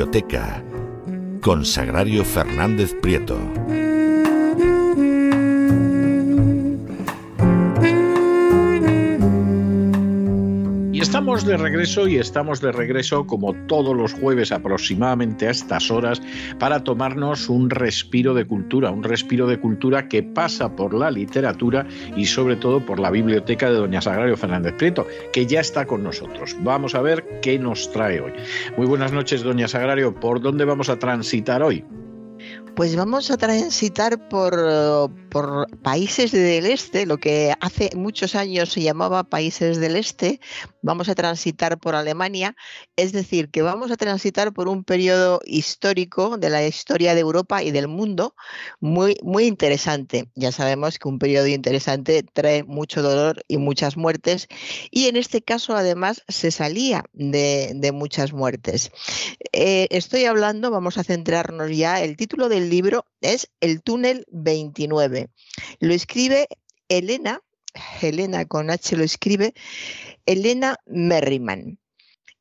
Biblioteca con Sagrario Fernández Prieto. Estamos de regreso y estamos de regreso como todos los jueves aproximadamente a estas horas para tomarnos un respiro de cultura, un respiro de cultura que pasa por la literatura y sobre todo por la biblioteca de Doña Sagrario Fernández Prieto, que ya está con nosotros. Vamos a ver qué nos trae hoy. Muy buenas noches, Doña Sagrario. ¿Por dónde vamos a transitar hoy? Pues vamos a transitar por, países del este, lo que hace muchos años se llamaba países del este, vamos a transitar por Alemania, es decir, que vamos a transitar por un periodo histórico de la historia de Europa y del mundo muy, muy interesante. Ya sabemos que un periodo interesante trae mucho dolor y muchas muertes, y en este caso además se salía de, muchas muertes. Eh, estoy hablando, vamos a centrarnos ya, el título del libro es El túnel 29. Lo escribe Elena, Elena con H lo escribe, Elena Merriman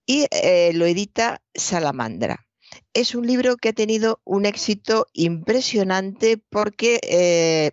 y eh, lo edita Salamandra. Es un libro que ha tenido un éxito impresionante porque eh,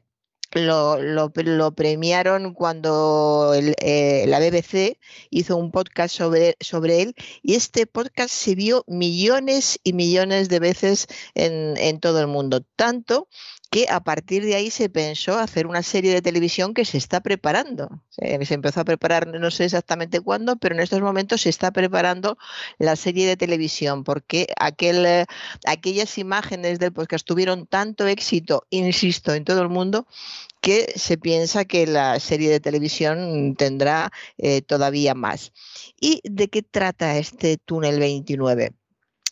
lo, premiaron cuando eh, la BBC hizo un podcast sobre, sobre él y este podcast se vio millones y millones de veces en, en todo el mundo. Tanto que a partir de ahí se pensó hacer una serie de televisión que se está preparando. Se, empezó a preparar, no sé exactamente cuándo, pero en estos momentos se está preparando la serie de televisión, porque aquel, eh, aquellas imágenes del podcast tuvieron tanto éxito, insisto, en todo el mundo, que se piensa que la serie de televisión tendrá eh, todavía más. ¿Y de qué trata este túnel 29?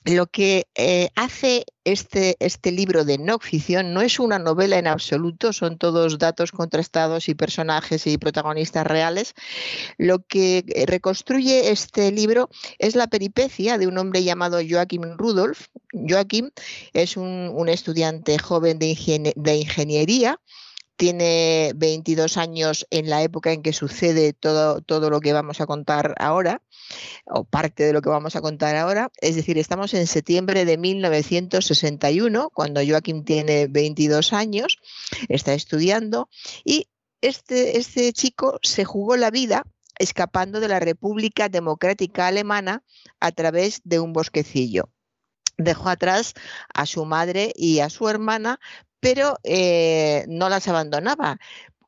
Lo que eh, hace este, este libro de no ficción no es una novela en absoluto, son todos datos contrastados y personajes y protagonistas reales. Lo que eh, reconstruye este libro es la peripecia de un hombre llamado Joachim Rudolf. Joachim es un, estudiante joven de ingeniería tiene 22 años en la época en que sucede todo, todo lo que vamos a contar ahora, o parte de lo que vamos a contar ahora. Es decir, estamos en septiembre de 1961, cuando Joaquín tiene 22 años, está estudiando, y este, este chico se jugó la vida escapando de la República Democrática Alemana a través de un bosquecillo dejó atrás a su madre y a su hermana, pero eh, no las abandonaba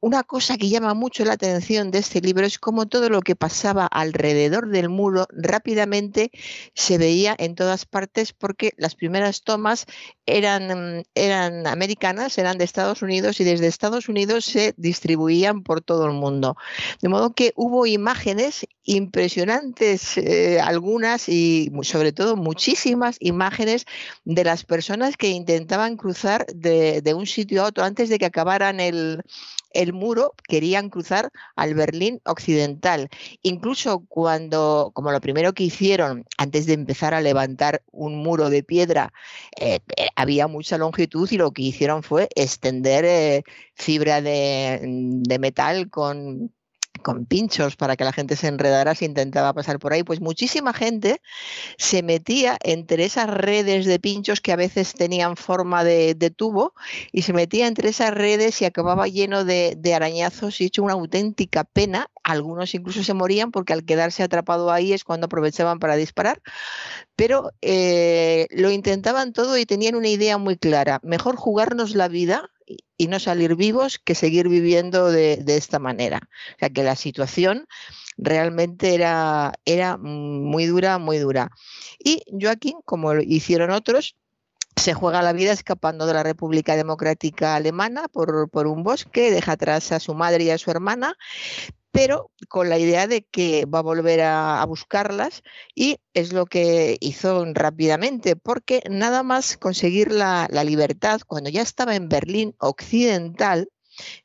una cosa que llama mucho la atención de este libro es cómo todo lo que pasaba alrededor del muro rápidamente se veía en todas partes porque las primeras tomas eran, eran americanas, eran de Estados Unidos y desde Estados Unidos se distribuían por todo el mundo. De modo que hubo imágenes impresionantes, eh, algunas y sobre todo muchísimas imágenes de las personas que intentaban cruzar de, de un sitio a otro antes de que acabaran el el muro querían cruzar al Berlín occidental. Incluso cuando, como lo primero que hicieron antes de empezar a levantar un muro de piedra, eh, eh, había mucha longitud y lo que hicieron fue extender eh, fibra de metal con con pinchos para que la gente se enredara si intentaba pasar por ahí, pues muchísima gente se metía entre esas redes de pinchos que a veces tenían forma de, tubo y se metía entre esas redes y acababa lleno de, arañazos y hecho una auténtica pena. Algunos incluso se morían porque al quedarse atrapado ahí es cuando aprovechaban para disparar, pero eh, lo intentaban todo y tenían una idea muy clara, mejor jugarnos la vida y no salir vivos que seguir viviendo de, esta manera. O sea que la situación realmente era, era muy dura, muy dura. Y Joaquín, como hicieron otros, se juega la vida escapando de la República Democrática Alemana por, por, un bosque, deja atrás a su madre y a su hermana, pero con la idea de que va a volver a, buscarlas y es lo que hizo rápidamente, porque nada más conseguir la, libertad, cuando ya estaba en Berlín Occidental,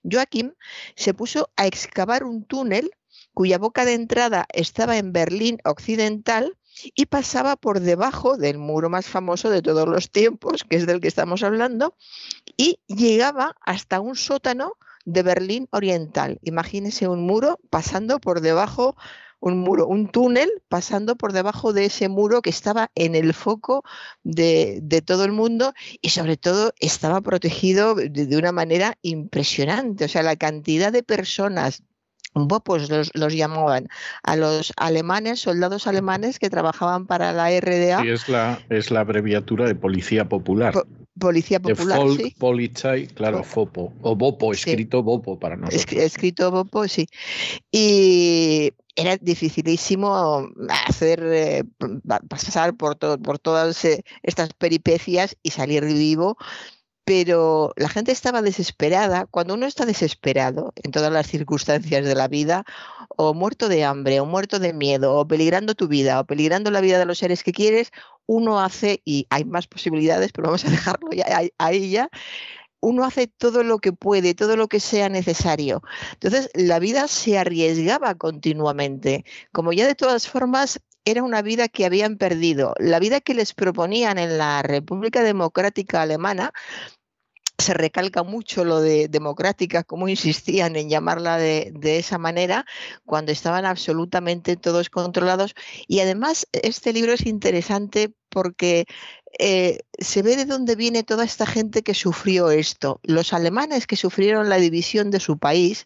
Joaquín se puso a excavar un túnel cuya boca de entrada estaba en Berlín Occidental y pasaba por debajo del muro más famoso de todos los tiempos, que es del que estamos hablando, y llegaba hasta un sótano de Berlín Oriental. Imagínese un muro pasando por debajo, un muro, un túnel pasando por debajo de ese muro que estaba en el foco de, todo el mundo y sobre todo estaba protegido de, una manera impresionante. O sea, la cantidad de personas Bopos los, los, llamaban a los alemanes, soldados alemanes que trabajaban para la RDA. Sí, es la, es la abreviatura de Policía Popular. Policía Popular. sí. Polizei, claro, FOPO. O BOPO, escrito BOPO para nosotros. escrito BOPO, sí. Y era dificilísimo hacer eh, pasar por, por todas eh, estas peripecias y salir vivo pero la gente estaba desesperada. Cuando uno está desesperado en todas las circunstancias de la vida, o muerto de hambre, o muerto de miedo, o peligrando tu vida, o peligrando la vida de los seres que quieres, uno hace, y hay más posibilidades, pero vamos a dejarlo ya, ahí ya, uno hace todo lo que puede, todo lo que sea necesario. Entonces, la vida se arriesgaba continuamente. Como ya de todas formas era una vida que habían perdido. La vida que les proponían en la República Democrática Alemana se recalca mucho lo de democrática, cómo insistían en llamarla de, esa manera, cuando estaban absolutamente todos controlados. Y además, este libro es interesante porque eh, se ve de dónde viene toda esta gente que sufrió esto. Los alemanes que sufrieron la división de su país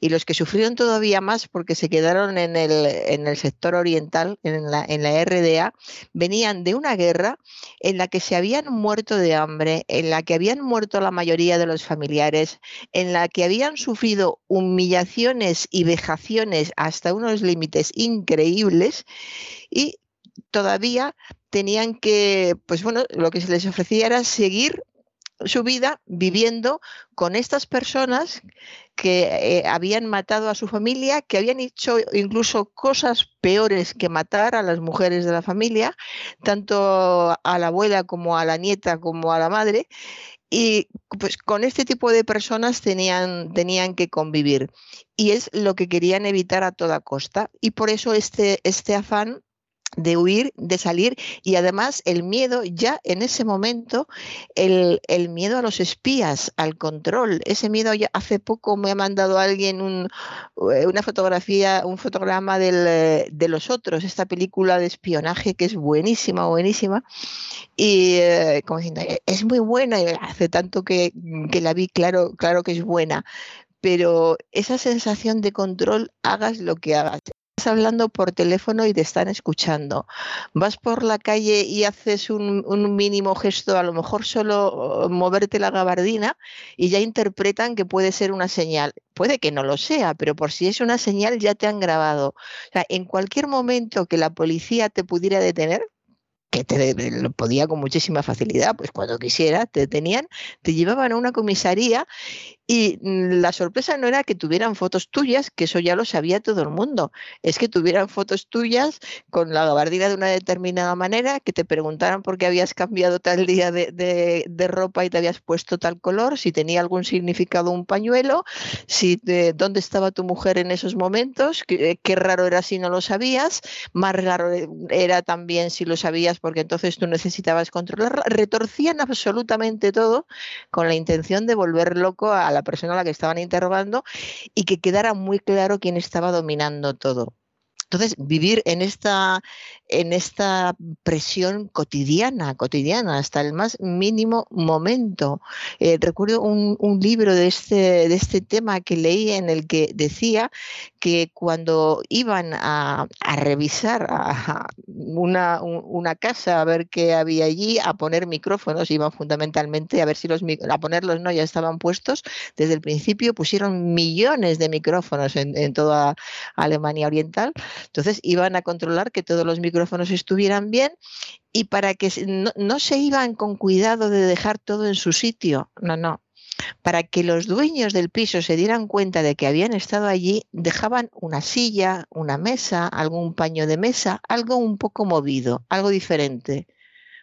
y los que sufrieron todavía más porque se quedaron en el, en el sector oriental, en la, en la RDA, venían de una guerra en la que se habían muerto de hambre, en la que habían muerto la mayoría de los familiares, en la que habían sufrido humillaciones y vejaciones hasta unos límites increíbles y todavía tenían que, pues bueno, lo que se les ofrecía era seguir su vida viviendo con estas personas que eh, habían matado a su familia, que habían hecho incluso cosas peores que matar a las mujeres de la familia, tanto a la abuela como a la nieta como a la madre. Y pues con este tipo de personas tenían, tenían que convivir. Y es lo que querían evitar a toda costa. Y por eso este, este afán de huir, de salir y además el miedo ya en ese momento, el, miedo a los espías, al control, ese miedo ya hace poco me ha mandado alguien un, eh, una fotografía, un fotograma del, de los otros, esta película de espionaje que es buenísima, buenísima y eh, como diciendo, es muy buena y hace tanto que, que la vi, claro, claro que es buena, pero esa sensación de control, hagas lo que hagas, hablando por teléfono y te están escuchando. Vas por la calle y haces un, mínimo gesto, a lo mejor solo moverte la gabardina y ya interpretan que puede ser una señal. Puede que no lo sea, pero por si es una señal ya te han grabado. O sea, en cualquier momento que la policía te pudiera detener, que te lo podía con muchísima facilidad, pues cuando quisiera te detenían, te llevaban a una comisaría y la sorpresa no era que tuvieran fotos tuyas, que eso ya lo sabía todo el mundo, es que tuvieran fotos tuyas con la gabardina de una determinada manera, que te preguntaran por qué habías cambiado tal día de, ropa y te habías puesto tal color, si tenía algún significado un pañuelo, si dónde estaba tu mujer en esos momentos, qué, qué raro era si no lo sabías, más raro era también si lo sabías porque entonces tú necesitabas controlar, retorcían absolutamente todo con la intención de volver loco a la persona a la que estaban interrogando y que quedara muy claro quién estaba dominando todo. Entonces, vivir en esta, en esta presión cotidiana, cotidiana, hasta el más mínimo momento. Eh, recuerdo un, libro de este, de este tema que leí en el que decía que cuando iban a, revisar a una, una, casa a ver qué había allí, a poner micrófonos, iban fundamentalmente a ver si los a ponerlos no ya estaban puestos, desde el principio pusieron millones de micrófonos en, en toda Alemania Oriental, entonces iban a controlar que todos los micrófonos estuvieran bien y para que no, se iban con cuidado de dejar todo en su sitio, no, no. Para que los dueños del piso se dieran cuenta de que habían estado allí, dejaban una silla, una mesa, algún paño de mesa, algo un poco movido, algo diferente,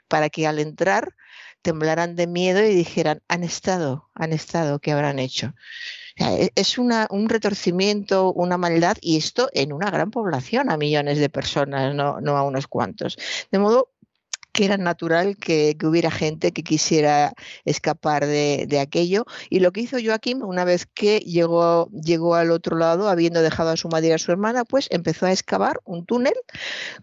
para que al entrar temblaran de miedo y dijeran, han estado, han estado, ¿qué habrán hecho? E, es una, un retorcimiento, una maldad, y esto en una gran población, a millones de personas, no, no a unos cuantos. De modo que era natural que, hubiera gente que quisiera escapar de, aquello. Y lo que hizo Joaquín, una vez que llegó, llegó al otro lado, habiendo dejado a su madre y a su hermana, pues empezó a excavar un túnel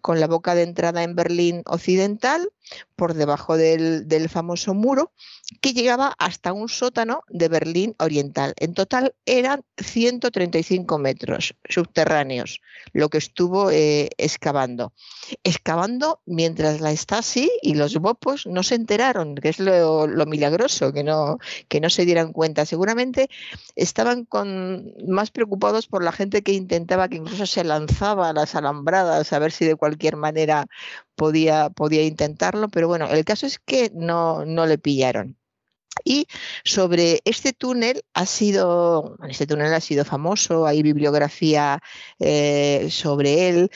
con la boca de entrada en Berlín Occidental, por debajo del, famoso muro, que llegaba hasta un sótano de Berlín Oriental. En total eran 135 metros subterráneos, lo que estuvo eh, excavando. Excavando mientras la Stasi y los Bopos no se enteraron, que es lo, milagroso, que no, que no se dieran cuenta. Seguramente estaban más preocupados por la gente que intentaba, que incluso se lanzaba a las alambradas a ver si de cualquier manera podía, podía intentarlo, pero bueno, el caso es que no, no le pillaron. Y sobre este túnel ha sido, este túnel ha sido famoso, hay bibliografía eh, sobre él.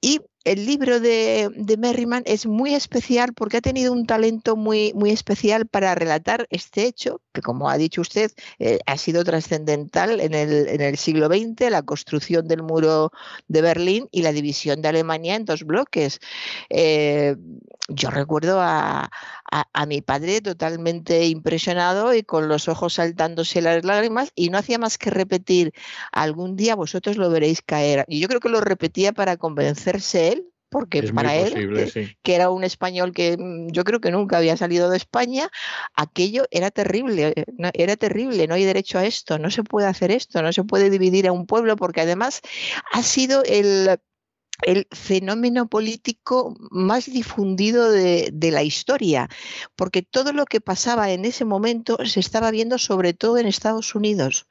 Y el libro de, Merriman es muy especial porque ha tenido un talento muy, muy especial para relatar este hecho, que como ha dicho usted, eh, ha sido trascendental en el, en el, siglo XX, la construcción del muro de Berlín y la división de Alemania en dos bloques. Eh, yo recuerdo a, a, mi padre totalmente impresionado y con los ojos saltándose las lágrimas y no hacía más que repetir, algún día vosotros lo veréis caer. Y yo creo que lo repetía para convencerse porque para él, que, era un español que mm, yo creo que nunca había salido de España, aquello era terrible, eh, era terrible, no hay derecho a esto, no se puede hacer esto, no se puede dividir a un pueblo, porque además ha sido el el fenómeno político más difundido de, la historia, porque todo lo que pasaba en ese momento se estaba viendo sobre todo en Estados Unidos.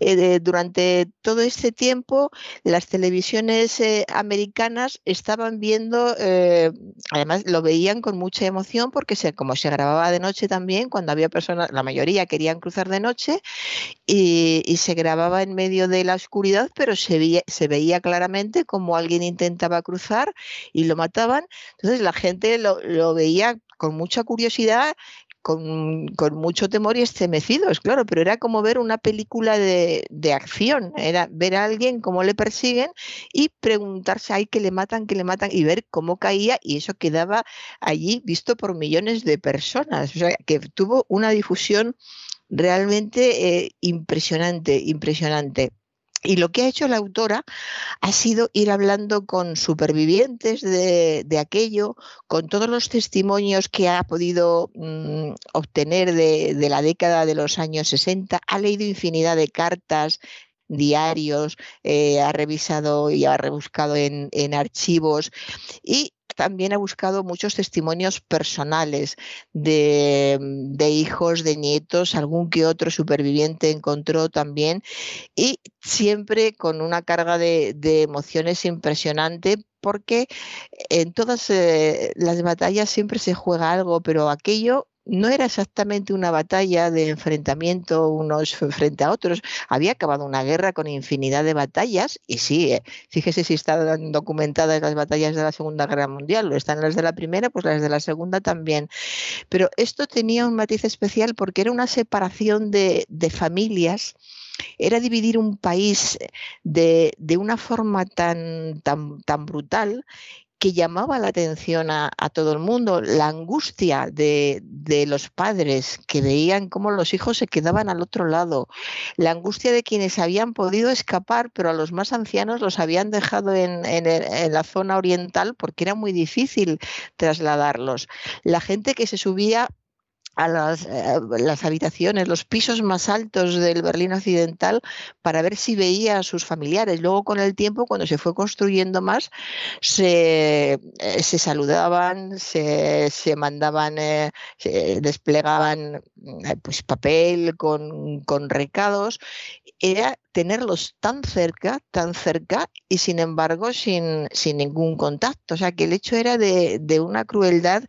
Eh, durante todo este tiempo, las televisiones eh, americanas estaban viendo, eh, además lo veían con mucha emoción porque se, como se grababa de noche también, cuando había personas, la mayoría querían cruzar de noche y, se grababa en medio de la oscuridad, pero se veía, se veía claramente como alguien intentaba cruzar y lo mataban. Entonces la gente lo, veía con mucha curiosidad con, mucho temor y estremecidos, claro, pero era como ver una película de, acción, era ver a alguien cómo le persiguen y preguntarse, ay, que le matan, que le matan, y ver cómo caía, y eso quedaba allí visto por millones de personas, o sea, que tuvo una difusión realmente eh, impresionante, impresionante. Y lo que ha hecho la autora ha sido ir hablando con supervivientes de, aquello, con todos los testimonios que ha podido mm, obtener de, la década de los años 60. Ha leído infinidad de cartas, diarios, eh, ha revisado y ha rebuscado en, en archivos y también ha buscado muchos testimonios personales de, hijos, de nietos, algún que otro superviviente encontró también, y siempre con una carga de, emociones impresionante porque en todas eh, las batallas siempre se juega algo, pero aquello no era exactamente una batalla de enfrentamiento unos frente a otros. Había acabado una guerra con infinidad de batallas y sí, eh, fíjese si están documentadas las batallas de la Segunda Guerra Mundial, lo están las de la primera, pues las de la segunda también. Pero esto tenía un matiz especial porque era una separación de, familias era dividir un país de, una forma tan brutal que llamaba la atención a, todo el mundo, la angustia de, los padres que veían cómo los hijos se quedaban al otro lado, la angustia de quienes habían podido escapar, pero a los más ancianos los habían dejado en, la zona oriental porque era muy difícil trasladarlos, la gente que se subía a las, eh, las, habitaciones, los pisos más altos del Berlín Occidental para ver si veía a sus familiares. Luego, con el tiempo, cuando se fue construyendo más, se, eh, saludaban, se, se mandaban, eh, se desplegaban pues, papel con, con recados. Era tenerlos tan cerca, tan cerca y sin embargo sin, sin ningún contacto. O sea que el hecho era de, de una crueldad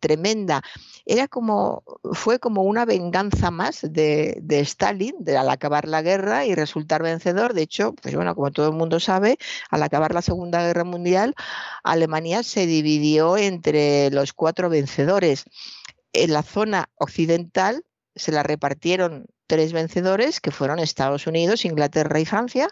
tremenda era como, fue como una venganza más de, de Stalin al acabar la guerra y resultar vencedor. De hecho, pues bueno, como todo el mundo sabe, al acabar la Segunda Guerra Mundial, Alemania se dividió entre los cuatro vencedores. En la zona occidental se la repartieron tres vencedores, que fueron Estados Unidos, Inglaterra y Francia,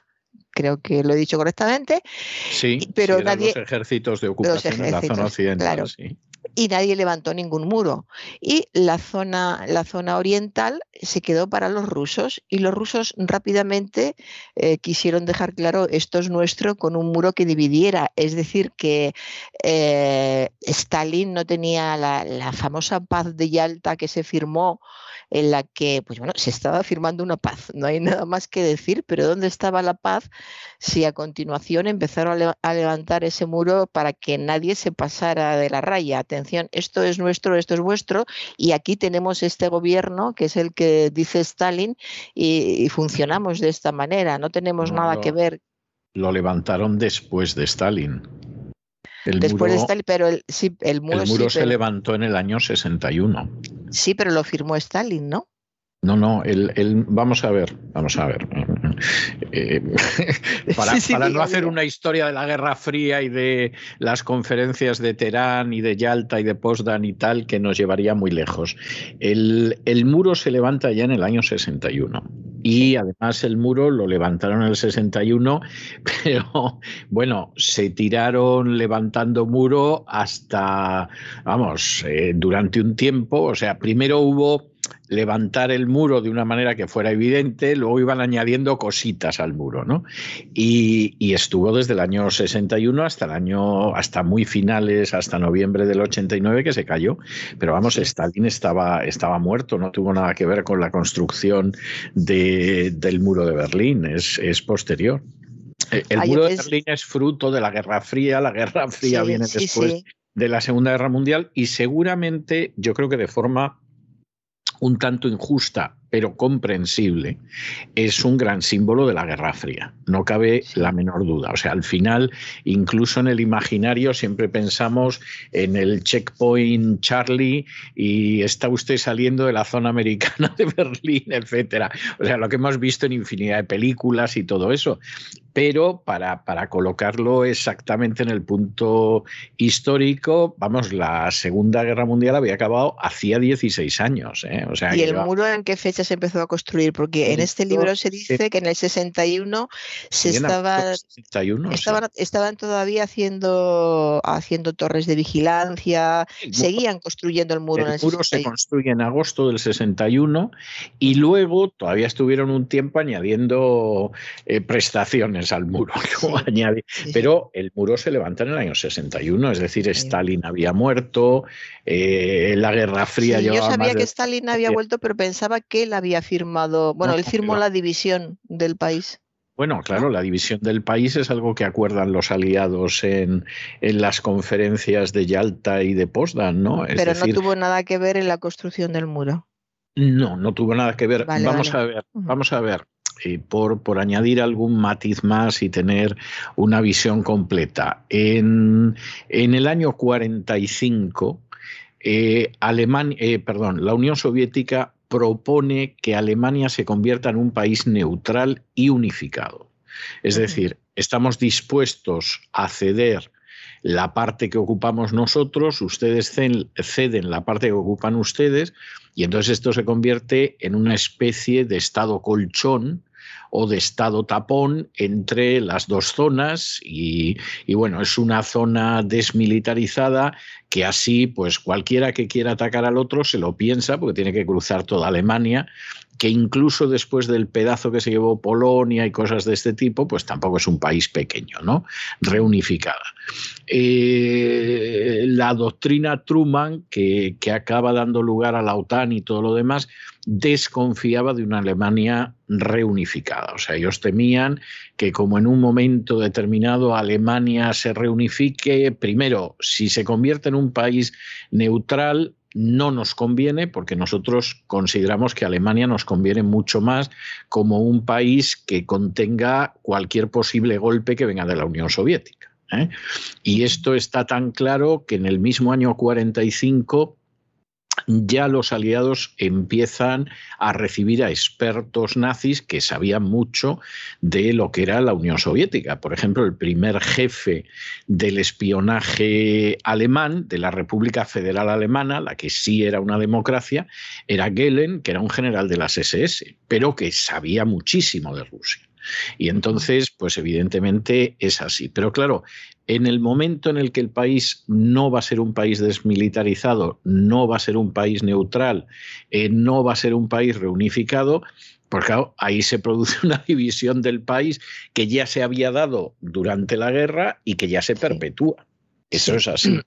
creo que lo he dicho correctamente. Sí, pero nadie, los ejércitos de ocupación en la zona occidental. sí y nadie levantó ningún muro. Y la zona, la zona oriental se quedó para los rusos y los rusos rápidamente eh, quisieron dejar claro esto es nuestro con un muro que dividiera. Es decir, que eh, Stalin no tenía la, la famosa paz de Yalta que se firmó en la que, pues bueno, se estaba firmando una paz, no hay nada más que decir, pero ¿dónde estaba la paz si a continuación empezaron a, levantar ese muro para que nadie se pasara de la raya? Atención, esto es nuestro, esto es vuestro, y aquí tenemos este gobierno, que es el que dice Stalin, y, funcionamos de esta manera, no tenemos nada que ver. Lo levantaron después de Stalin. Después de Stalin, pero el, sí, el muro, el muro se levantó en el año 61. Sí, pero lo firmó Stalin, ¿no? No, no, el, vamos a ver, vamos a ver. Eh, para, no hacer una historia de la Guerra Fría y de las conferencias de Teherán y de Yalta y de Potsdam y tal, que nos llevaría muy lejos. El, el muro se levanta ya en el año 61 y además el muro lo levantaron en el 61, pero bueno, se tiraron levantando muro hasta, vamos, eh, durante un tiempo, o sea, primero hubo levantar el muro de una manera que fuera evidente, luego iban añadiendo cositas al muro, ¿no? Y, estuvo desde el año 61 hasta el año, hasta muy finales, hasta noviembre del 89 que se cayó. Pero vamos, Stalin estaba, estaba muerto, no tuvo nada que ver con la construcción del muro de Berlín, es, es posterior. Eh, el muro de Berlín es fruto de la Guerra Fría, la Guerra Fría viene después de la Segunda Guerra Mundial y seguramente yo creo que de forma un tanto injusta pero comprensible, es un gran símbolo de la Guerra Fría, no cabe la menor duda. O sea, al final, incluso en el imaginario, siempre pensamos en el checkpoint Charlie y está usted saliendo de la zona americana de Berlín, etcétera. O sea, lo que hemos visto en infinidad de películas y todo eso. Pero para, para colocarlo exactamente en el punto histórico, vamos, la Segunda Guerra Mundial había acabado hacía 16 años. ¿eh? O sea, ¿Y el muro en qué fecha se empezó a construir, porque en este libro se dice que en el 61 se estaba, estaban, todavía haciendo, haciendo torres de vigilancia, seguían construyendo el muro. El, en el muro se construye en agosto del 61 y luego todavía estuvieron un tiempo añadiendo eh, prestaciones al muro. pero el muro se levanta en el año 61, es decir, Stalin había muerto, eh, la Guerra Fría Yo sabía que Stalin había vuelto, pero pensaba que él había firmado, bueno, él firmó la división del país. Bueno, claro, la división del país es algo que acuerdan los aliados en, las conferencias de Yalta y de Potsdam, ¿no? Pero no tuvo nada que ver en la construcción del muro. No, no tuvo nada que ver. vamos a ver, vamos a ver. Eh, por, por, añadir algún matiz más y tener una visión completa. En, en el año 45, eh, Alemania, eh, perdón, la Unión Soviética propone que Alemania se convierta en un país neutral y unificado. Es decir, estamos dispuestos a ceder la parte que ocupamos nosotros, ustedes ceden la parte que ocupan ustedes, y entonces esto se convierte en una especie de estado colchón o de estado tapón entre las dos zonas y, bueno, es una zona desmilitarizada que así pues cualquiera que quiera atacar al otro se lo piensa porque tiene que cruzar toda Alemania que incluso después del pedazo que se llevó Polonia y cosas de este tipo, pues tampoco es un país pequeño, ¿no? Reunificada. Eh, la doctrina Truman, que, que acaba dando lugar a la OTAN y todo lo demás, desconfiaba de una Alemania reunificada. O sea, ellos temían que como en un momento determinado Alemania se reunifique, primero, si se convierte en un país neutral, no nos conviene porque nosotros consideramos que Alemania nos conviene mucho más como un país que contenga cualquier posible golpe que venga de la Unión Soviética. ¿eh? Y esto está tan claro que en el mismo año 45 ya los aliados empiezan a recibir a expertos nazis que sabían mucho de lo que era la Unión Soviética. Por ejemplo, el primer jefe del espionaje alemán de la República Federal Alemana, la que sí era una democracia, era Gehlen, que era un general de las SS, pero que sabía muchísimo de Rusia. Y entonces, pues evidentemente es así. Pero claro, en el momento en el que el país no va a ser un país desmilitarizado, no va a ser un país neutral, eh, no va a ser un país reunificado, pues claro, ahí se produce una división del país que ya se había dado durante la guerra y que ya se perpetúa. Eso es así.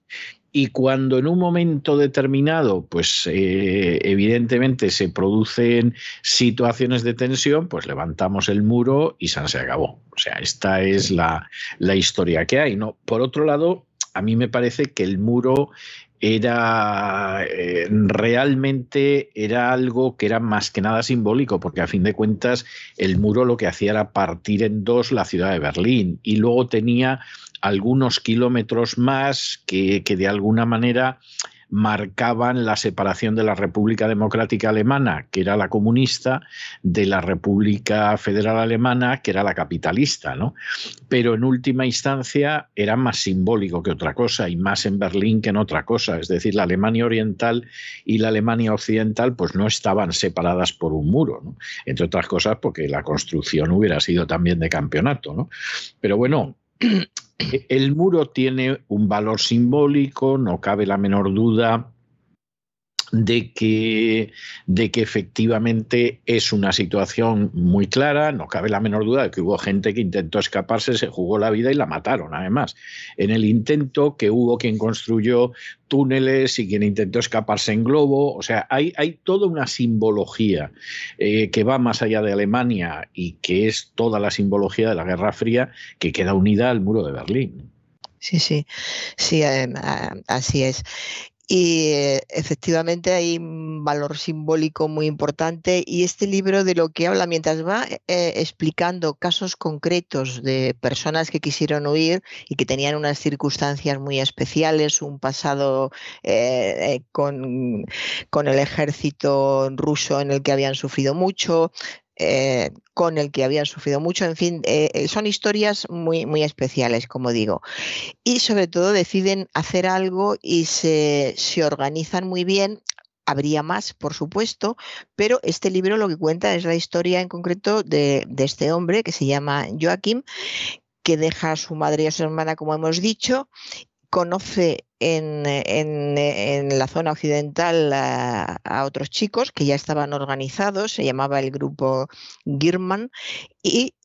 Y cuando en un momento determinado, pues eh, evidentemente se producen situaciones de tensión, pues levantamos el muro y se acabó. O sea, esta es la, la historia que hay. ¿no? Por otro lado, a mí me parece que el muro era eh, realmente era algo que era más que nada simbólico, porque a fin de cuentas el muro lo que hacía era partir en dos la ciudad de Berlín y luego tenía algunos kilómetros más que, que de alguna manera marcaban la separación de la República Democrática Alemana, que era la comunista, de la República Federal Alemana, que era la capitalista, ¿no? Pero en última instancia era más simbólico que otra cosa y más en Berlín que en otra cosa, es decir, la Alemania Oriental y la Alemania Occidental pues no estaban separadas por un muro, ¿no? Entre otras cosas porque la construcción hubiera sido también de campeonato, ¿no? Pero bueno, el muro tiene un valor simbólico, no cabe la menor duda de que, de que efectivamente es una situación muy clara, no cabe la menor duda de que hubo gente que intentó escaparse, se jugó la vida y la mataron, además. En el intento que hubo quien construyó túneles y quien intentó escaparse en globo, o sea, hay, hay toda una simbología eh, que va más allá de Alemania y que es toda la simbología de la Guerra Fría que queda unida al muro de Berlín. Sí, sí, sí, así es. Y eh, efectivamente hay un valor simbólico muy importante y este libro de lo que habla mientras va eh, explicando casos concretos de personas que quisieron huir y que tenían unas circunstancias muy especiales, un pasado eh, con, con el ejército ruso en el que habían sufrido mucho, eh, con el que habían sufrido mucho. En fin, eh, eh, son historias muy, muy especiales, como digo. Y sobre todo deciden hacer algo y se, se organizan muy bien. Habría más, por supuesto, pero este libro lo que cuenta es la historia en concreto de, de este hombre que se llama Joaquim, que deja a su madre y a su hermana, como hemos dicho, conoce en, en, la zona occidental a, a, otros chicos que ya estaban organizados, se llamaba el grupo Girman, y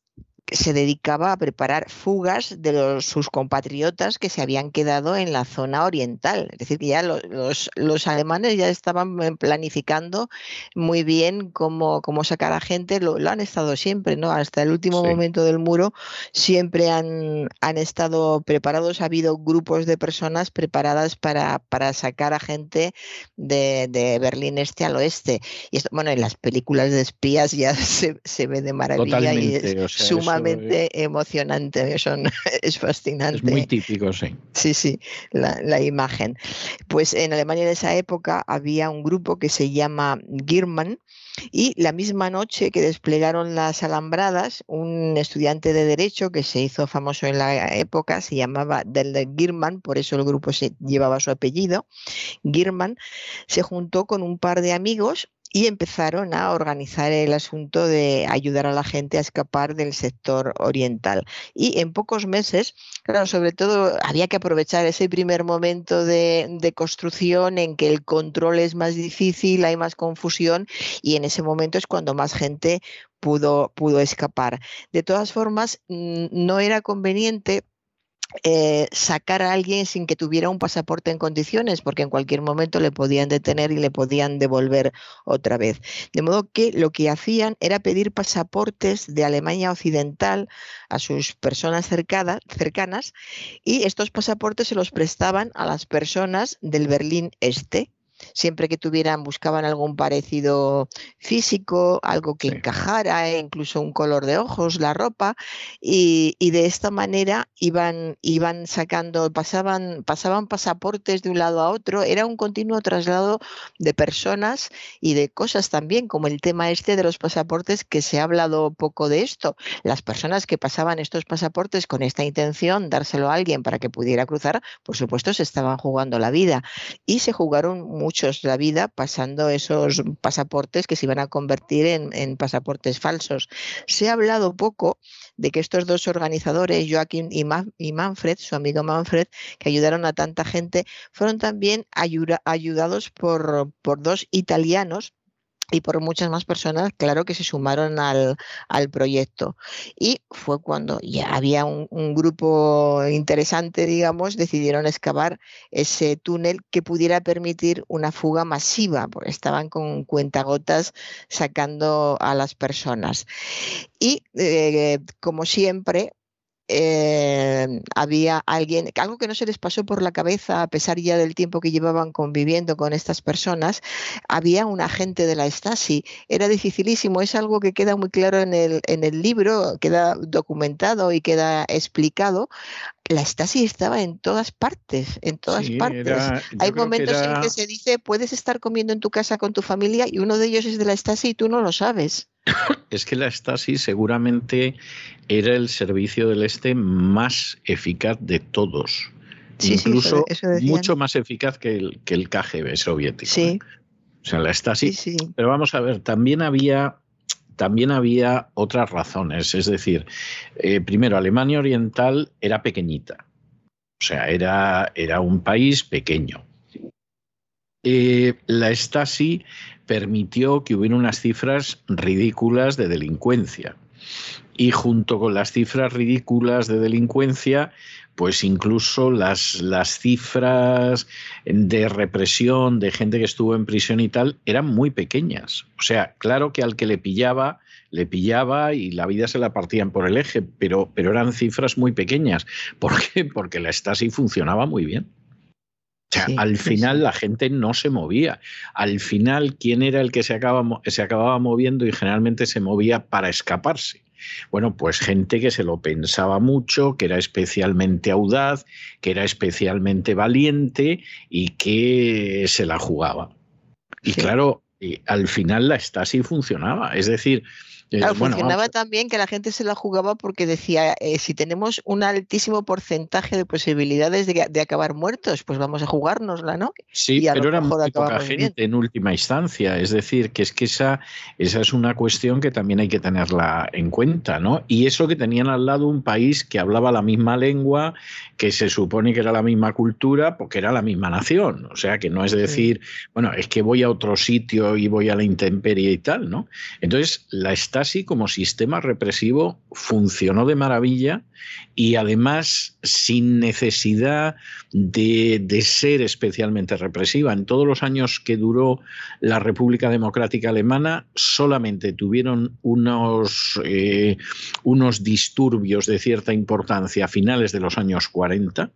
se dedicaba a preparar fugas de los, sus compatriotas que se habían quedado en la zona oriental. Es decir, que ya los, los, alemanes ya estaban eh, planificando muy bien cómo, cómo sacar a gente, lo, lo, han estado siempre, ¿no? Hasta el último sí. momento del muro siempre han, han estado preparados, ha habido grupos de personas preparadas para, para sacar a gente de, de, Berlín este al oeste. Y esto, bueno, en las películas de espías ya se, se ve de maravilla Totalmente, y es o sea, sumamente emocionante, son, es fascinante. Es muy típico, sí. Sí, sí, la, la, imagen. Pues en Alemania de esa época había un grupo que se llama Girman y la misma noche que desplegaron las alambradas, un estudiante de Derecho que se hizo famoso en la época, se llamaba Del Girman, por eso el grupo se llevaba su apellido, Girman, se juntó con un par de amigos y empezaron a organizar el asunto de ayudar a la gente a escapar del sector oriental. Y en pocos meses, claro, sobre todo había que aprovechar ese primer momento de, de, construcción en que el control es más difícil, hay más confusión y en ese momento es cuando más gente pudo, pudo escapar. De todas formas, no era conveniente eh, sacar a alguien sin que tuviera un pasaporte en condiciones, porque en cualquier momento le podían detener y le podían devolver otra vez. De modo que lo que hacían era pedir pasaportes de Alemania Occidental a sus personas cercanas y estos pasaportes se los prestaban a las personas del Berlín Este, siempre que tuvieran, buscaban algún parecido físico, algo que sí. encajara, incluso un color de ojos, la ropa, y, y, de esta manera iban, iban sacando, pasaban, pasaban pasaportes de un lado a otro, era un continuo traslado de personas y de cosas también, como el tema este de los pasaportes, que se ha hablado poco de esto. Las personas que pasaban estos pasaportes con esta intención, dárselo a alguien para que pudiera cruzar, por supuesto, se estaban jugando la vida y se jugaron muchos la vida pasando esos pasaportes que se iban a convertir en, pasaportes falsos. Se ha hablado poco de que estos dos organizadores, Joaquín y, Ma y Manfred, su amigo Manfred, que ayudaron a tanta gente, fueron también ayuda ayudados por, por dos italianos y por muchas más personas, claro, que se sumaron al, al proyecto. Y fue cuando ya había un, grupo interesante, digamos, decidieron excavar ese túnel que pudiera permitir una fuga masiva, porque estaban con cuentagotas sacando a las personas. Y eh, como siempre, eh, había alguien, algo que no se les pasó por la cabeza a pesar ya del tiempo que llevaban conviviendo con estas personas, había un agente de la Stasi. Era dificilísimo, es algo que queda muy claro en el, en el libro, queda documentado y queda explicado. La Stasi estaba en todas partes, en todas sí, partes. Era, Hay momentos que era... en que se dice, puedes estar comiendo en tu casa con tu familia y uno de ellos es de la Stasi y tú no lo sabes. Es que la Stasi seguramente era el servicio del Este más eficaz de todos. Sí, Incluso sí, eso, eso mucho más eficaz que el, que el KGB soviético. Sí. ¿eh? O sea, la Stasi. Sí, Pero vamos a ver, también había también había otras razones. Es decir, eh, primero, Alemania Oriental era pequeñita. O sea, era, era un país pequeño. eh, la Stasi permitió que hubiera unas cifras ridículas de delincuencia. Y junto con las cifras ridículas de delincuencia, pues incluso las, las cifras de represión de gente que estuvo en prisión y tal eran muy pequeñas. O sea, claro que al que le pillaba, le pillaba y la vida se la partían por el eje, pero, pero eran cifras muy pequeñas. ¿Por qué? Porque la Stasi funcionaba muy bien. O sea, al final la gente no se movía. Al final, ¿quién era el que se acababa, se acababa moviendo y generalmente se movía para escaparse? Bueno, pues gente que se lo pensaba mucho, que era especialmente audaz, que era especialmente valiente y que se la jugaba. Y claro, al final la Stasi funcionaba. Es decir, funcionaba también que la gente se la jugaba porque decía, eh, si tenemos un altísimo porcentaje de posibilidades de, acabar muertos, pues vamos a jugárnosla, ¿no? Sí, pero era muy poca gente en última instancia. Es decir, que es que esa, esa es una cuestión que también hay que tenerla en cuenta, ¿no? Y eso que tenían al lado un país que hablaba la misma lengua, que se supone que era la misma cultura, porque era la misma nación. O sea, que no es decir, bueno, es que voy a otro sitio y voy a la intemperie y tal, ¿no? Entonces, la Stasi como sistema represivo funcionó de maravilla y además sin necesidad de, ser especialmente represiva. En todos los años que duró la República Democrática Alemana solamente tuvieron unos, eh, unos disturbios de cierta importancia a finales de los años 40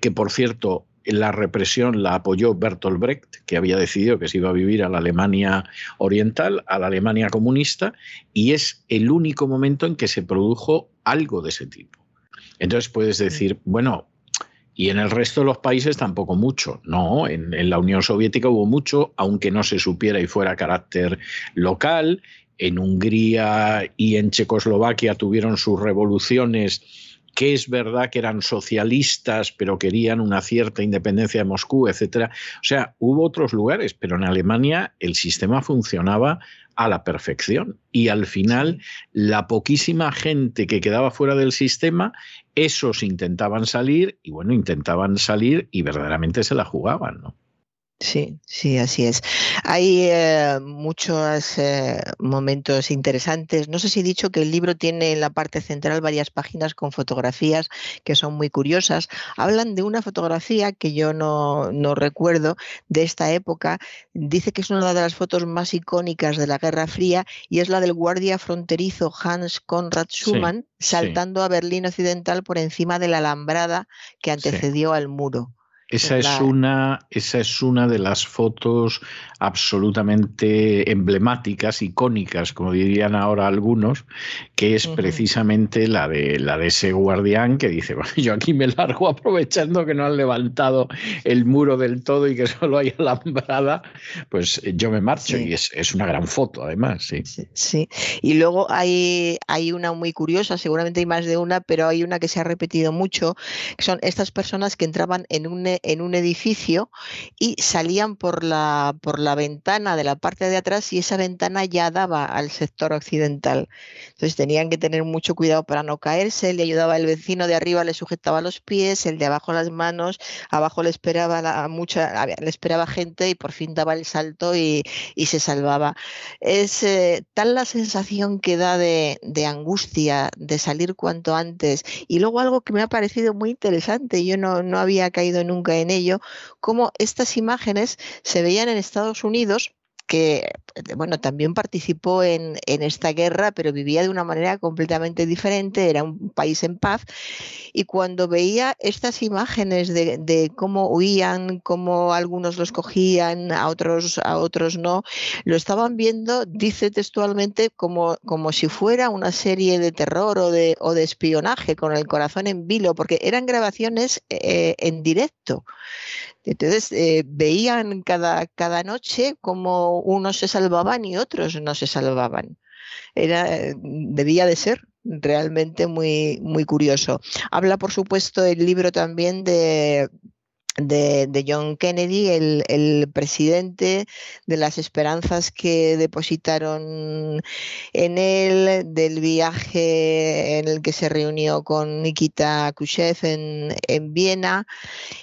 que por cierto la represión la apoyó Bertolt Brecht, que había decidido que se iba a vivir a la Alemania oriental, a la Alemania comunista, y es el único momento en que se produjo algo de ese tipo. Entonces puedes decir, bueno, y en el resto de los países tampoco mucho. No, en, en la Unión Soviética hubo mucho, aunque no se supiera y fuera carácter local. En Hungría y en Checoslovaquia tuvieron sus revoluciones que es verdad que eran socialistas, pero querían una cierta independencia de Moscú, etcétera. O sea, hubo otros lugares, pero en Alemania el sistema funcionaba a la perfección. Y al final, la poquísima gente que quedaba fuera del sistema, esos intentaban salir, y bueno, intentaban salir y verdaderamente se la jugaban, ¿no? Sí, sí, así es. Hay eh, muchos eh, momentos interesantes. No sé si he dicho que el libro tiene en la parte central varias páginas con fotografías que son muy curiosas. Hablan de una fotografía que yo no, no recuerdo de esta época. Dice que es una de las fotos más icónicas de la Guerra Fría y es la del guardia fronterizo Hans Konrad Schumann saltando a Berlín Occidental por encima de la alambrada que antecedió al muro. Esa es, una, esa es una de las fotos absolutamente emblemáticas, icónicas, como dirían ahora algunos, que es precisamente la de, la de ese guardián que dice, bueno, yo aquí me largo aprovechando que no han levantado el muro del todo y que solo hay alambrada, pues yo me marcho y es, es, una gran foto además, sí. sí. y luego hay, hay una muy curiosa, seguramente hay más de una, pero hay una que se ha repetido mucho, que son estas personas que entraban en un en un edificio y salían por la, por la ventana de la parte de atrás y esa ventana ya daba al sector occidental. Entonces tenían que tener mucho cuidado para no caerse, le ayudaba el vecino de arriba, le sujetaba los pies, el de abajo las manos, abajo le esperaba la, mucha, le esperaba gente y por fin daba el salto y, se salvaba. Es eh, tal la sensación que da de, de angustia, de salir cuanto antes. Y luego algo que me ha parecido muy interesante, yo no, no había caído nunca en ello, cómo estas imágenes se veían en Estados Unidos que bueno, también participó en, esta guerra, pero vivía de una manera completamente diferente, era un país en paz, y cuando veía estas imágenes de, cómo huían, cómo algunos los cogían, a otros, a otros no, lo estaban viendo, dice textualmente, como, como si fuera una serie de terror o de, o de espionaje, con el corazón en vilo, porque eran grabaciones eh, en directo. Entonces eh, veían cada, cada noche como unos se salvaban y otros no se salvaban. Era, debía de ser realmente muy, muy curioso. Habla, por supuesto, el libro también de de, John Kennedy, el, presidente, de las esperanzas que depositaron en él, del viaje en el que se reunió con Nikita Khrushchev en, en Viena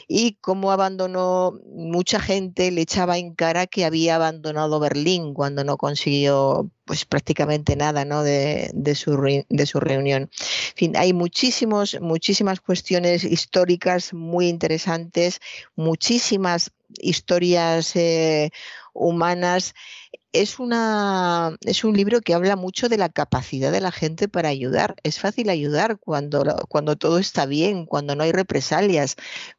y cómo abandonó, mucha gente le echaba en cara que había abandonado Berlín cuando no consiguió pues prácticamente nada ¿no? de, su, de su reunión. Hay muchísimos, muchísimas cuestiones históricas muy interesantes, muchísimas historias eh, humanas. Es, una, es un libro que habla mucho de la capacidad de la gente para ayudar. Es fácil ayudar cuando, cuando todo está bien, cuando no hay represalias,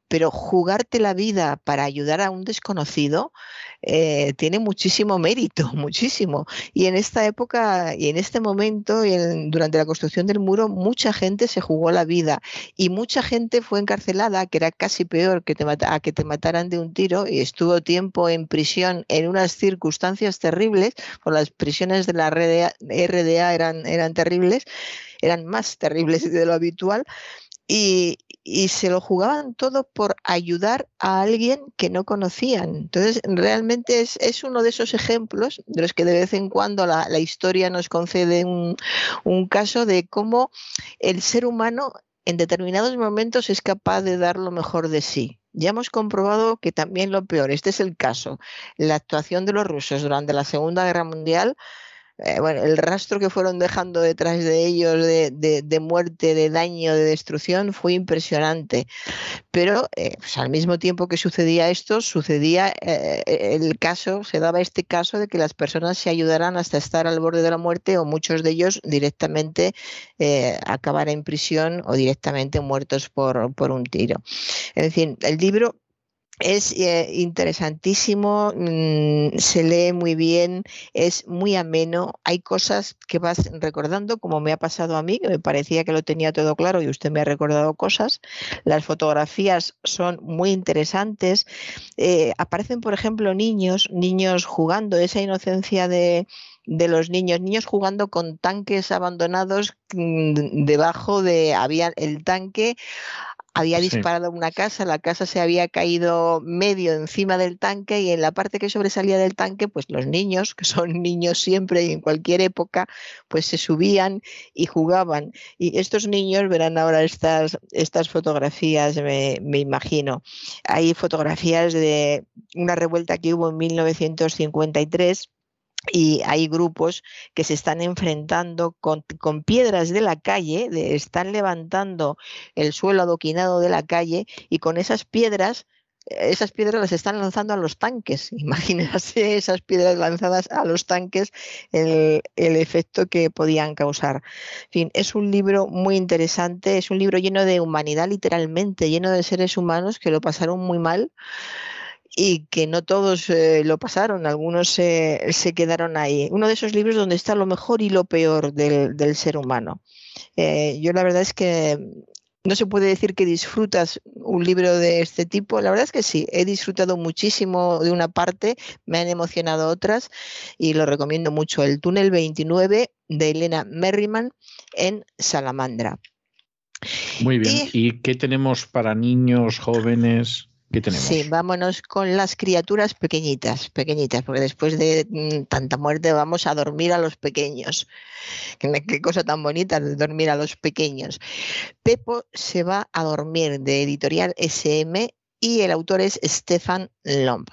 pero jugarte la vida para ayudar a un desconocido eh, tiene muchísimo mérito, muchísimo. Y en esta época y en este momento, durante la construcción del muro, mucha gente se jugó la vida y mucha gente fue encarcelada, que era casi peor que te a que te mataran de un tiro, y estuvo tiempo en prisión en unas circunstancias terribles, por las prisiones de la RDA, RDA eran terribles, eran más terribles de lo habitual. Y, y se lo jugaban todo por ayudar a alguien que no conocían. Entonces, realmente es, uno de esos ejemplos de los que de vez en cuando la, historia nos concede un, un caso de cómo el ser humano en determinados momentos es capaz de dar lo mejor de sí. Ya hemos comprobado que también lo peor, este es el caso, la actuación de los rusos durante la Segunda Guerra Mundial eh, bueno, el rastro que fueron dejando detrás de ellos de, muerte, de daño, de destrucción fue impresionante. Pero eh, pues, al mismo tiempo que sucedía esto, sucedía eh, el caso, se daba este caso de que las personas se ayudaran hasta estar al borde de la muerte o muchos de ellos directamente acabar en prisión o directamente muertos por, por un tiro. En fin, el libro es eh, interesantísimo, mm, se lee muy bien, es muy ameno. Hay cosas que vas recordando, como me ha pasado a mí, que me parecía que lo tenía todo claro y usted me ha recordado cosas. Las fotografías son muy interesantes. Eh, aparecen, por ejemplo, niños, niños jugando, esa inocencia de, de los niños, niños jugando con tanques abandonados mm, debajo de había el tanque había disparado una casa, la casa se había caído medio encima del tanque y en la parte que sobresalía del tanque, pues los niños, que son niños siempre y en cualquier época, pues se subían y jugaban. Y estos niños verán ahora estas, estas fotografías, me, me imagino. Hay fotografías de una revuelta que hubo en 1953 y hay grupos que se están enfrentando con, piedras de la calle, están levantando el suelo adoquinado de la calle y con esas piedras esas piedras las están lanzando a los tanques. Imagínense esas piedras lanzadas a los tanques, el, el, efecto que podían causar. En fin, es un libro muy interesante, es un libro lleno de humanidad, literalmente, lleno de seres humanos que lo pasaron muy mal y que no todos eh, lo pasaron, algunos se quedaron ahí. Uno de esos libros donde está lo mejor y lo peor del, ser humano. Eh, yo la verdad es que no se puede decir que disfrutas un libro de este tipo. La verdad es que sí, he disfrutado muchísimo de una parte, me han emocionado otras y lo recomiendo mucho. El túnel 29 de Elena Merriman en Salamandra. Muy bien. ¿Y qué tenemos para niños, jóvenes? Sí, vámonos con las criaturas pequeñitas, pequeñitas, porque después de mm, tanta muerte vamos a dormir a los pequeños. Qué cosa tan bonita de dormir a los pequeños. Pepo se va a dormir de editorial SM y el autor es Stefan Lomb.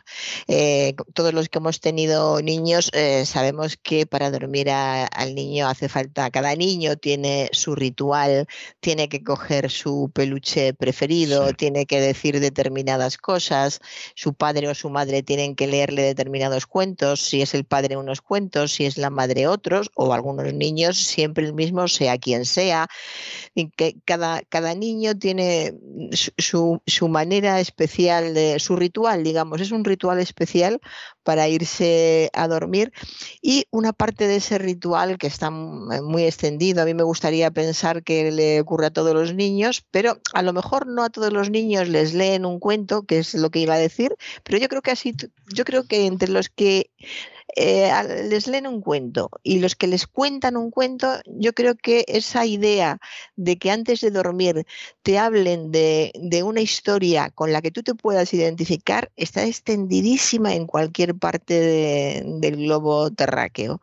Eh, todos los que hemos tenido niños eh, sabemos que para dormir al niño hace falta, cada niño tiene su ritual, tiene que coger su peluche preferido, tiene que decir determinadas cosas, su padre o su madre tienen que leerle determinados cuentos, si es el padre unos cuentos, si es la madre otros, o algunos niños siempre el mismo, sea quien sea. Y que cada, cada niño tiene su, su manera especial, de, su ritual, digamos, es un ritual especial para irse a dormir. Y una parte de ese ritual que está muy extendido, a mí me gustaría pensar que le ocurre a todos los niños, pero a lo mejor no a todos los niños les leen un cuento, que es lo que iba a decir, pero yo creo que así, yo creo que entre los que eh, les leen un cuento y los que les cuentan un cuento, yo creo que esa idea de que antes de dormir te hablen de, una historia con la que tú te puedas identificar está extendidísima en cualquier parte del globo terráqueo.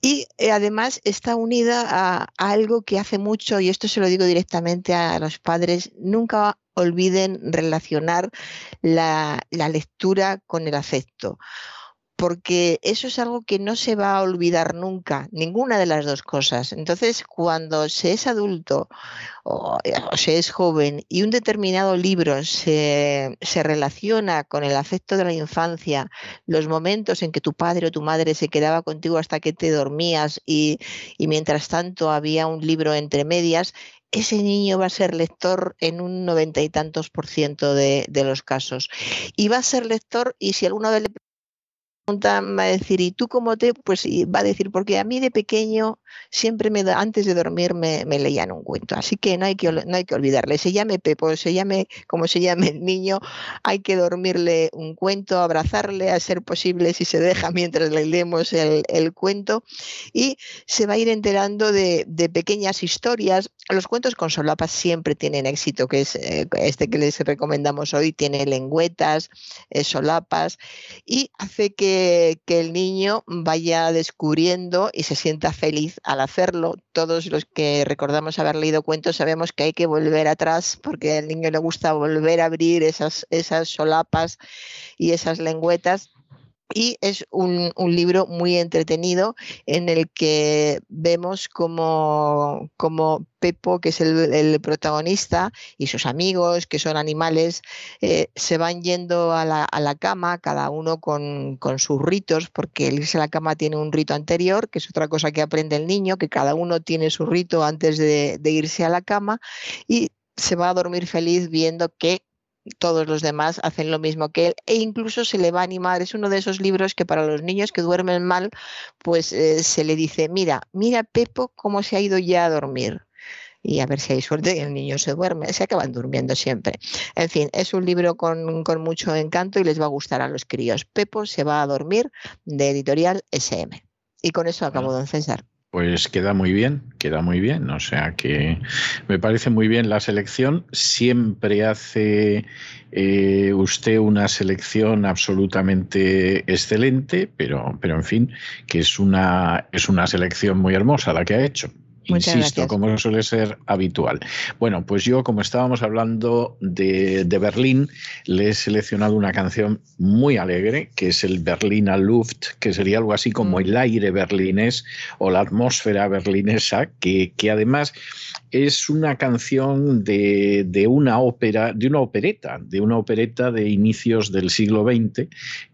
Y eh, además está unida a, algo que hace mucho, y esto se lo digo directamente a los padres, nunca olviden relacionar la, la lectura con el afecto porque eso es algo que no se va a olvidar nunca, ninguna de las dos cosas. Entonces, cuando se es adulto o, se es joven y un determinado libro se, relaciona con el afecto de la infancia, los momentos en que tu padre o tu madre se quedaba contigo hasta que te dormías y, mientras tanto había un libro entre medias, ese niño va a ser lector en un noventa y tantos por ciento de, de, los casos. Y va a ser lector y si alguna vez le va a decir, ¿y tú cómo te? Pues va a decir, porque a mí de pequeño siempre me, antes de dormir me, leían un cuento, así que no hay que, no hay que olvidarle, se llame Pepo, se llame como se llame el niño, hay que dormirle un cuento, abrazarle a ser posible si se deja mientras le leemos el, cuento y se va a ir enterando de, pequeñas historias. Los cuentos con solapas siempre tienen éxito, que es eh, este que les recomendamos hoy, tiene lengüetas, eh, solapas y hace que que, el niño vaya descubriendo y se sienta feliz al hacerlo. Todos los que recordamos haber leído cuentos sabemos que hay que volver atrás porque al niño le gusta volver a abrir esas, esas solapas y esas lengüetas y es un, libro muy entretenido en el que vemos como, como Pepo, que es el, protagonista, y sus amigos, que son animales, eh, se van yendo a la, cama, cada uno con, sus ritos, porque el irse a la cama tiene un rito anterior, que es otra cosa que aprende el niño, que cada uno tiene su rito antes de irse a la cama, y se va a dormir feliz viendo que todos los demás hacen lo mismo que él e incluso se le va a animar. Es uno de esos libros que para los niños que duermen mal, pues eh, se le dice, mira, mira Pepo cómo se ha ido ya a dormir. Y a ver si hay suerte y el niño se duerme, se acaban durmiendo siempre. En fin, es un libro con, mucho encanto y les va a gustar a los críos. Pepo se va a dormir de editorial SM. Y con eso acabo, don César. Pues queda muy bien, queda muy bien. O sea que me parece muy bien la selección. Siempre hace eh, usted una selección absolutamente excelente, pero, pero en fin, que es una, es una selección muy hermosa la que ha hecho. Insisto, como suele ser habitual. Bueno, pues yo, como estábamos hablando de, Berlín, le he seleccionado una canción muy alegre, que es el Berliner Luft, que sería algo así como mm. el aire berlinés o la atmósfera berlinesa, que, que además es una canción de, de, una ópera, de una opereta, de una opereta de inicios del siglo XX,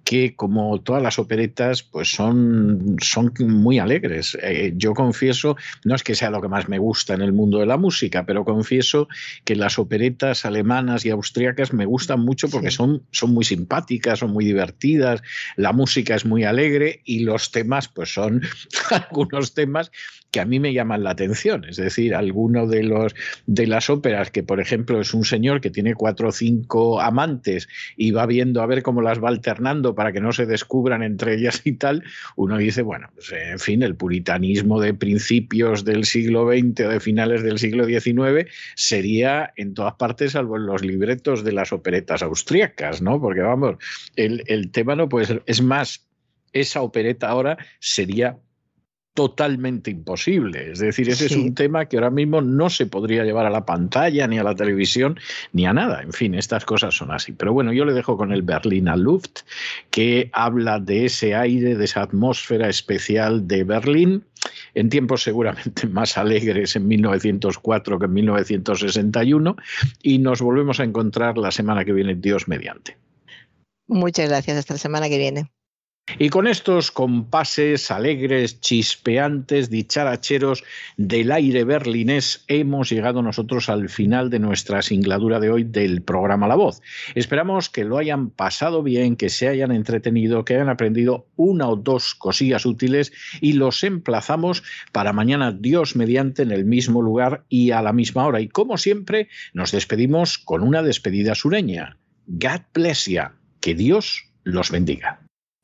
que como todas las operetas, pues son, son muy alegres. Eh, yo confieso, no es que sea lo que más me gusta en el mundo de la música, pero confieso que las operetas alemanas y austriacas me gustan mucho porque son, son muy simpáticas, son muy divertidas, la música es muy alegre y los temas, pues son algunos temas que a mí me llaman la atención. Es decir, alguno de los de las óperas que, por ejemplo, es un señor que tiene cuatro o cinco amantes y va viendo a ver cómo las va alternando para que no se descubran entre ellas y tal, uno dice, bueno, pues, en fin, el puritanismo de principios del siglo XX o de finales del siglo XIX sería en todas partes, salvo en los libretos de las operetas austríacas, ¿no? Porque vamos, el, el tema no puede ser. Es más, esa opereta ahora sería totalmente imposible. Es decir, ese es un tema que ahora mismo no se podría llevar a la pantalla, ni a la televisión, ni a nada. En fin, estas cosas son así. Pero bueno, yo le dejo con el Berliner Luft, que habla de ese aire, de esa atmósfera especial de Berlín, en tiempos seguramente más alegres en 1904 que en 1961, y nos volvemos a encontrar la semana que viene, Dios mediante. Muchas gracias, hasta la semana que viene. Y con estos compases alegres, chispeantes, dicharacheros del aire berlinés, hemos llegado nosotros al final de nuestra singladura de hoy del programa La Voz. Esperamos que lo hayan pasado bien, que se hayan entretenido, que hayan aprendido una o dos cosillas útiles y los emplazamos para mañana, Dios mediante, en el mismo lugar y a la misma hora. Y como siempre, nos despedimos con una despedida sureña. God bless you. Que Dios los bendiga.